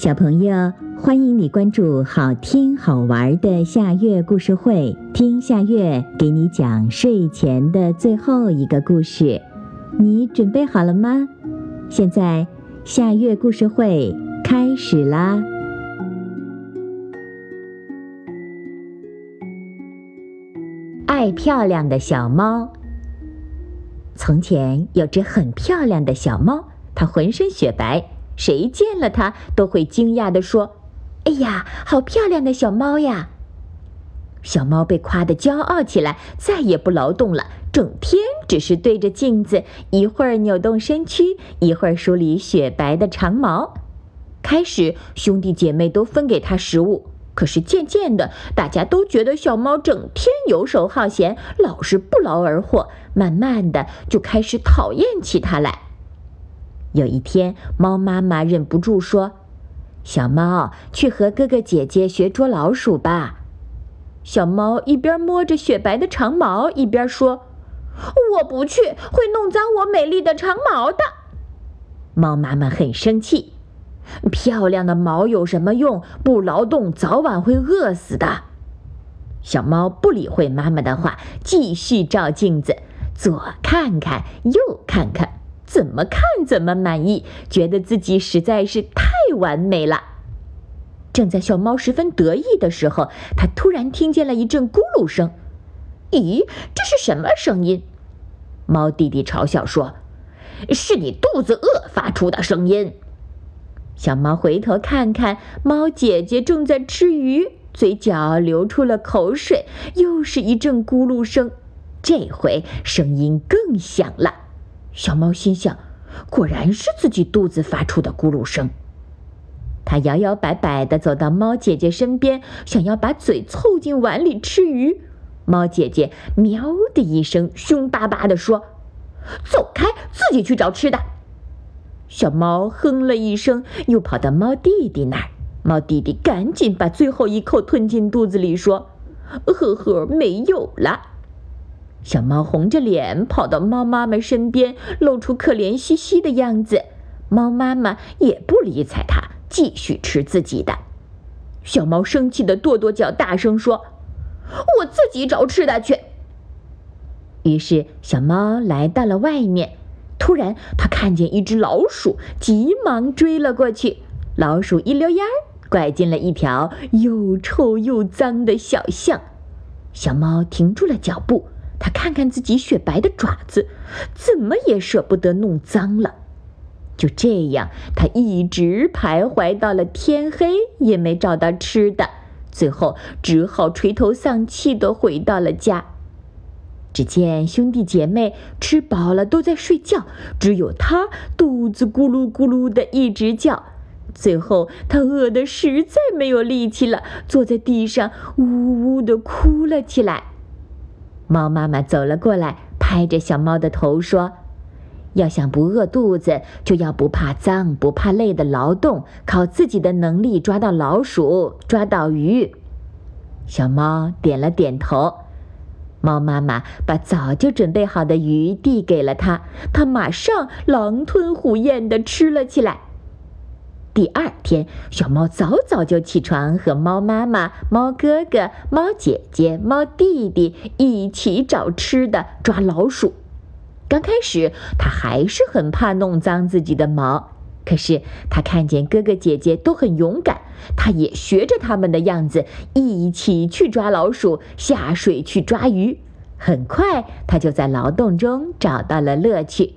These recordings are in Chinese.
小朋友，欢迎你关注好听好玩的夏月故事会，听夏月给你讲睡前的最后一个故事。你准备好了吗？现在夏月故事会开始啦！爱漂亮的小猫。从前有只很漂亮的小猫，它浑身雪白。谁见了它都会惊讶地说：“哎呀，好漂亮的小猫呀！”小猫被夸得骄傲起来，再也不劳动了，整天只是对着镜子，一会儿扭动身躯，一会儿梳理雪白的长毛。开始，兄弟姐妹都分给它食物，可是渐渐的，大家都觉得小猫整天游手好闲，老是不劳而获，慢慢的就开始讨厌起它来。有一天，猫妈妈忍不住说：“小猫，去和哥哥姐姐学捉老鼠吧。”小猫一边摸着雪白的长毛，一边说：“我不去，会弄脏我美丽的长毛的。”猫妈妈很生气：“漂亮的毛有什么用？不劳动，早晚会饿死的。”小猫不理会妈妈的话，继续照镜子，左看看，右看看。怎么看怎么满意，觉得自己实在是太完美了。正在小猫十分得意的时候，它突然听见了一阵咕噜声。咦，这是什么声音？猫弟弟嘲笑说：“是你肚子饿发出的声音。”小猫回头看看，猫姐姐正在吃鱼，嘴角流出了口水。又是一阵咕噜声，这回声音更响了。小猫心想：“果然是自己肚子发出的咕噜声。”它摇摇摆摆地走到猫姐姐身边，想要把嘴凑进碗里吃鱼。猫姐姐喵的一声，凶巴巴地说：“走开，自己去找吃的。”小猫哼了一声，又跑到猫弟弟那儿。猫弟弟赶紧把最后一口吞进肚子里，说：“呵呵，没有了。”小猫红着脸跑到猫妈妈身边，露出可怜兮兮的样子。猫妈妈也不理睬它，继续吃自己的。小猫生气的跺跺脚，大声说：“我自己找吃的去。”于是小猫来到了外面，突然它看见一只老鼠，急忙追了过去。老鼠一溜烟儿拐进了一条又臭又脏的小巷，小猫停住了脚步。他看看自己雪白的爪子，怎么也舍不得弄脏了。就这样，他一直徘徊到了天黑，也没找到吃的，最后只好垂头丧气的回到了家。只见兄弟姐妹吃饱了，都在睡觉，只有他肚子咕噜咕噜的一直叫。最后，他饿得实在没有力气了，坐在地上呜呜的哭了起来。猫妈妈走了过来，拍着小猫的头说：“要想不饿肚子，就要不怕脏、不怕累的劳动，靠自己的能力抓到老鼠、抓到鱼。”小猫点了点头。猫妈妈把早就准备好的鱼递给了它，它马上狼吞虎咽地吃了起来。第二天，小猫早早就起床，和猫妈妈、猫哥哥、猫姐姐、猫弟弟一起找吃的、抓老鼠。刚开始，它还是很怕弄脏自己的毛，可是它看见哥哥姐姐都很勇敢，它也学着他们的样子，一起去抓老鼠，下水去抓鱼。很快，它就在劳动中找到了乐趣。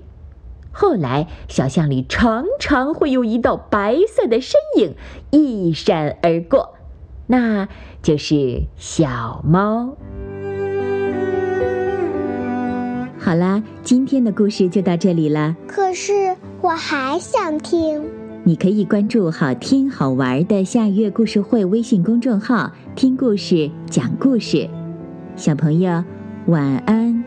后来，小巷里常常会有一道白色的身影一闪而过，那就是小猫。好啦，今天的故事就到这里了。可是我还想听。你可以关注“好听好玩的下月故事会”微信公众号，听故事，讲故事。小朋友，晚安。